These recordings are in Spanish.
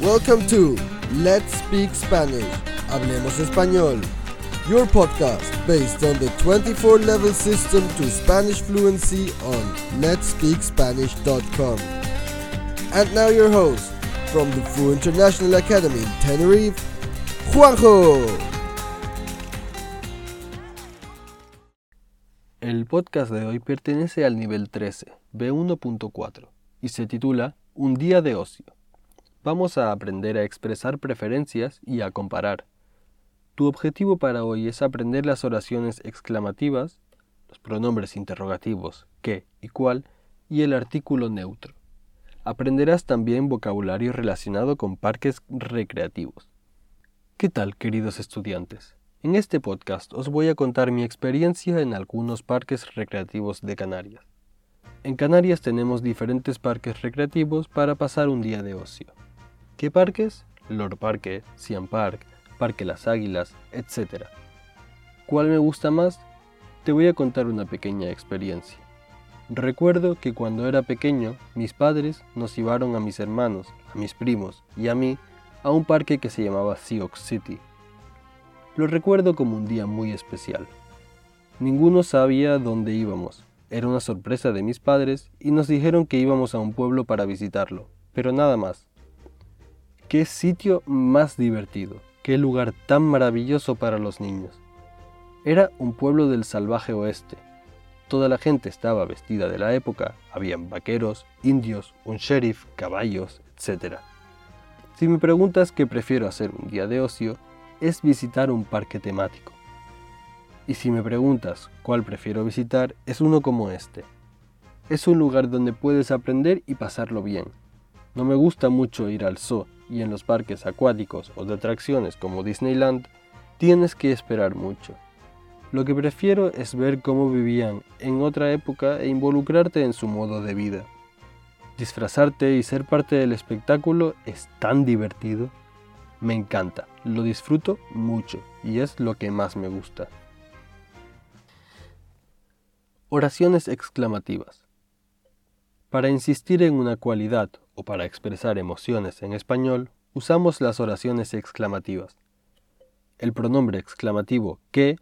Welcome to Let's Speak Spanish. Hablemos Español. Your podcast based on the 24 level system to Spanish fluency on letspeakspanish.com. And now your host from the Fu International Academy in Tenerife, Juanjo. El podcast de hoy pertenece al nivel 13, B1.4, y se titula Un día de ocio. Vamos a aprender a expresar preferencias y a comparar. Tu objetivo para hoy es aprender las oraciones exclamativas, los pronombres interrogativos qué y cuál y el artículo neutro. Aprenderás también vocabulario relacionado con parques recreativos. ¿Qué tal, queridos estudiantes? En este podcast os voy a contar mi experiencia en algunos parques recreativos de Canarias. En Canarias tenemos diferentes parques recreativos para pasar un día de ocio. ¿Qué parques? Lord Parque, Siam Park, Parque Las Águilas, etc. ¿Cuál me gusta más? Te voy a contar una pequeña experiencia. Recuerdo que cuando era pequeño, mis padres nos llevaron a mis hermanos, a mis primos y a mí a un parque que se llamaba Sioux City. Lo recuerdo como un día muy especial. Ninguno sabía dónde íbamos. Era una sorpresa de mis padres y nos dijeron que íbamos a un pueblo para visitarlo, pero nada más. Qué sitio más divertido, qué lugar tan maravilloso para los niños. Era un pueblo del salvaje oeste. Toda la gente estaba vestida de la época, habían vaqueros, indios, un sheriff, caballos, etc. Si me preguntas qué prefiero hacer un día de ocio, es visitar un parque temático. Y si me preguntas cuál prefiero visitar, es uno como este. Es un lugar donde puedes aprender y pasarlo bien. No me gusta mucho ir al zoo, y en los parques acuáticos o de atracciones como Disneyland, tienes que esperar mucho. Lo que prefiero es ver cómo vivían en otra época e involucrarte en su modo de vida. Disfrazarte y ser parte del espectáculo es tan divertido. Me encanta, lo disfruto mucho y es lo que más me gusta. Oraciones exclamativas. Para insistir en una cualidad o para expresar emociones en español, usamos las oraciones exclamativas. El pronombre exclamativo que,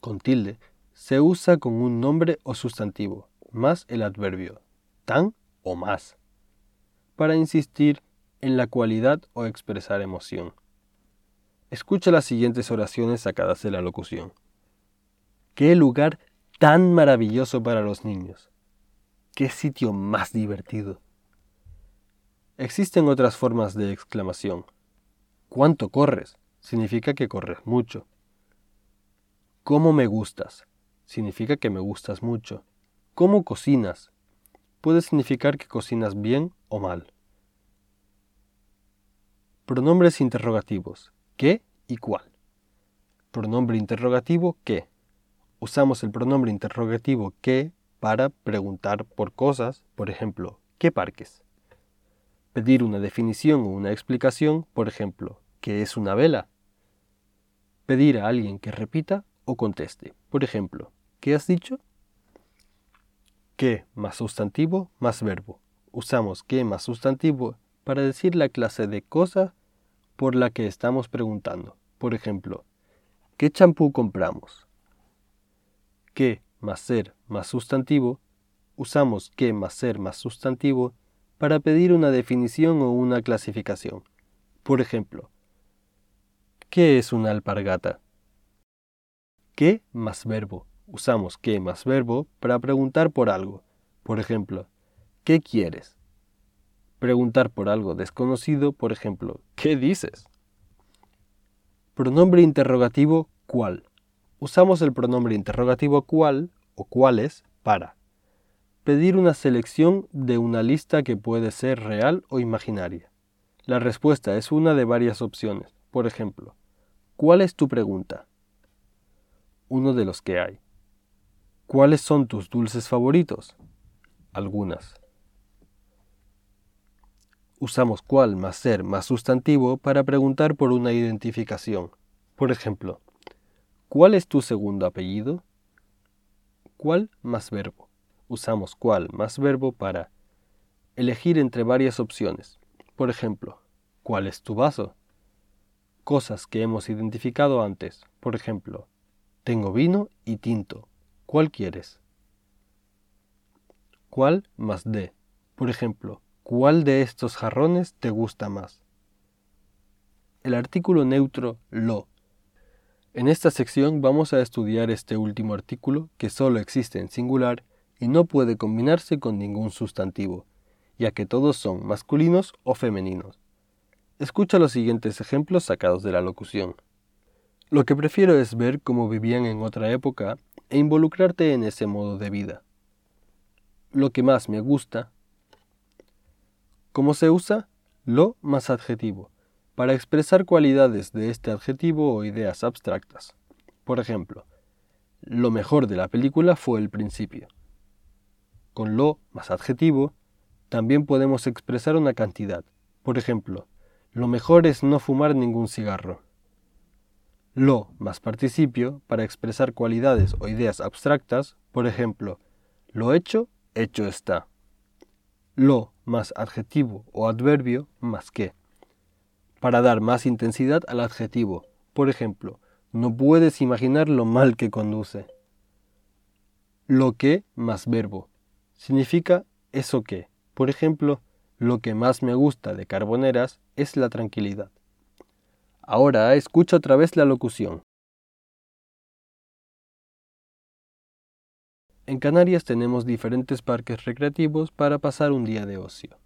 con tilde, se usa con un nombre o sustantivo, más el adverbio tan o más, para insistir en la cualidad o expresar emoción. Escucha las siguientes oraciones sacadas de la locución. ¡Qué lugar tan maravilloso para los niños! ¡Qué sitio más divertido! Existen otras formas de exclamación. ¿Cuánto corres? Significa que corres mucho. ¿Cómo me gustas? Significa que me gustas mucho. ¿Cómo cocinas? Puede significar que cocinas bien o mal. Pronombres interrogativos. ¿Qué y cuál? Pronombre interrogativo ¿qué? Usamos el pronombre interrogativo ¿qué? Para preguntar por cosas, por ejemplo, ¿qué parques? pedir una definición o una explicación, por ejemplo, ¿qué es una vela? Pedir a alguien que repita o conteste, por ejemplo, ¿qué has dicho? ¿Qué más sustantivo más verbo? Usamos qué más sustantivo para decir la clase de cosa por la que estamos preguntando. Por ejemplo, ¿qué champú compramos? ¿Qué más ser más sustantivo? Usamos qué más ser más sustantivo para pedir una definición o una clasificación. Por ejemplo, ¿qué es una alpargata? ¿Qué más verbo? Usamos qué más verbo para preguntar por algo. Por ejemplo, ¿qué quieres? Preguntar por algo desconocido, por ejemplo, ¿qué dices? Pronombre interrogativo ¿cuál? Usamos el pronombre interrogativo cuál o cuáles para pedir una selección de una lista que puede ser real o imaginaria. La respuesta es una de varias opciones. Por ejemplo, ¿cuál es tu pregunta? Uno de los que hay. ¿Cuáles son tus dulces favoritos? Algunas. Usamos cuál más ser más sustantivo para preguntar por una identificación. Por ejemplo, ¿cuál es tu segundo apellido? ¿Cuál más verbo? usamos cuál más verbo para elegir entre varias opciones. Por ejemplo, ¿cuál es tu vaso? Cosas que hemos identificado antes. Por ejemplo, tengo vino y tinto. ¿Cuál quieres? ¿Cuál más de? Por ejemplo, ¿cuál de estos jarrones te gusta más? El artículo neutro lo. En esta sección vamos a estudiar este último artículo que solo existe en singular y no puede combinarse con ningún sustantivo, ya que todos son masculinos o femeninos. Escucha los siguientes ejemplos sacados de la locución. Lo que prefiero es ver cómo vivían en otra época e involucrarte en ese modo de vida. Lo que más me gusta. ¿Cómo se usa? Lo más adjetivo, para expresar cualidades de este adjetivo o ideas abstractas. Por ejemplo, lo mejor de la película fue el principio. Con lo más adjetivo, también podemos expresar una cantidad. Por ejemplo, lo mejor es no fumar ningún cigarro. Lo más participio para expresar cualidades o ideas abstractas, por ejemplo, lo hecho, hecho está. Lo más adjetivo o adverbio más que. Para dar más intensidad al adjetivo, por ejemplo, no puedes imaginar lo mal que conduce. Lo que más verbo. Significa eso que. Por ejemplo, lo que más me gusta de Carboneras es la tranquilidad. Ahora escucha otra vez la locución. En Canarias tenemos diferentes parques recreativos para pasar un día de ocio.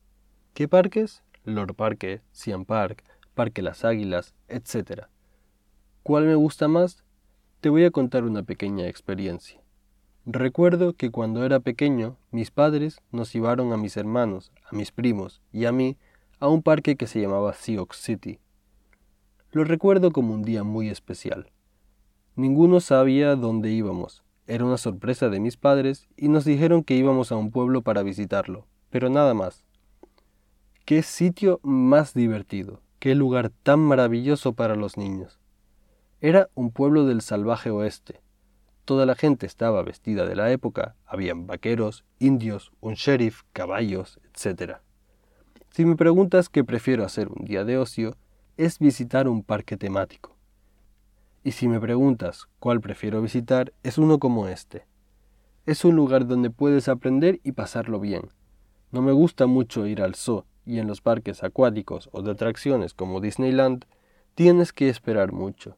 ¿Qué parques? Lord Parque, Siam Park, Parque Las Águilas, etc. ¿Cuál me gusta más? Te voy a contar una pequeña experiencia. Recuerdo que cuando era pequeño, mis padres nos llevaron a mis hermanos, a mis primos y a mí a un parque que se llamaba Sioux City. Lo recuerdo como un día muy especial. Ninguno sabía dónde íbamos. Era una sorpresa de mis padres y nos dijeron que íbamos a un pueblo para visitarlo, pero nada más. Qué sitio más divertido, qué lugar tan maravilloso para los niños. Era un pueblo del salvaje oeste. Toda la gente estaba vestida de la época, habían vaqueros, indios, un sheriff, caballos, etc. Si me preguntas qué prefiero hacer un día de ocio, es visitar un parque temático. Y si me preguntas cuál prefiero visitar, es uno como este. Es un lugar donde puedes aprender y pasarlo bien. No me gusta mucho ir al zoo y en los parques acuáticos o de atracciones como Disneyland tienes que esperar mucho.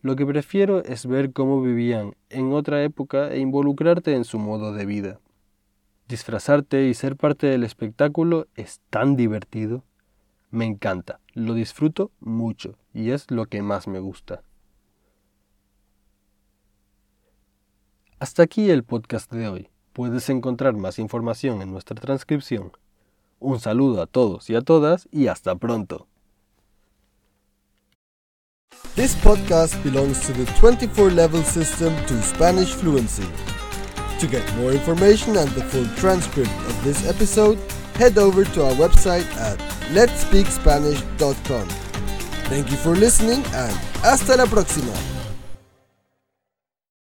Lo que prefiero es ver cómo vivían en otra época e involucrarte en su modo de vida. Disfrazarte y ser parte del espectáculo es tan divertido. Me encanta, lo disfruto mucho y es lo que más me gusta. Hasta aquí el podcast de hoy. Puedes encontrar más información en nuestra transcripción. Un saludo a todos y a todas y hasta pronto. This podcast belongs to the 24 level system to Spanish fluency. To get more information and the full transcript of this episode, head over to our website at letspeakspanish.com. Thank you for listening and hasta la próxima.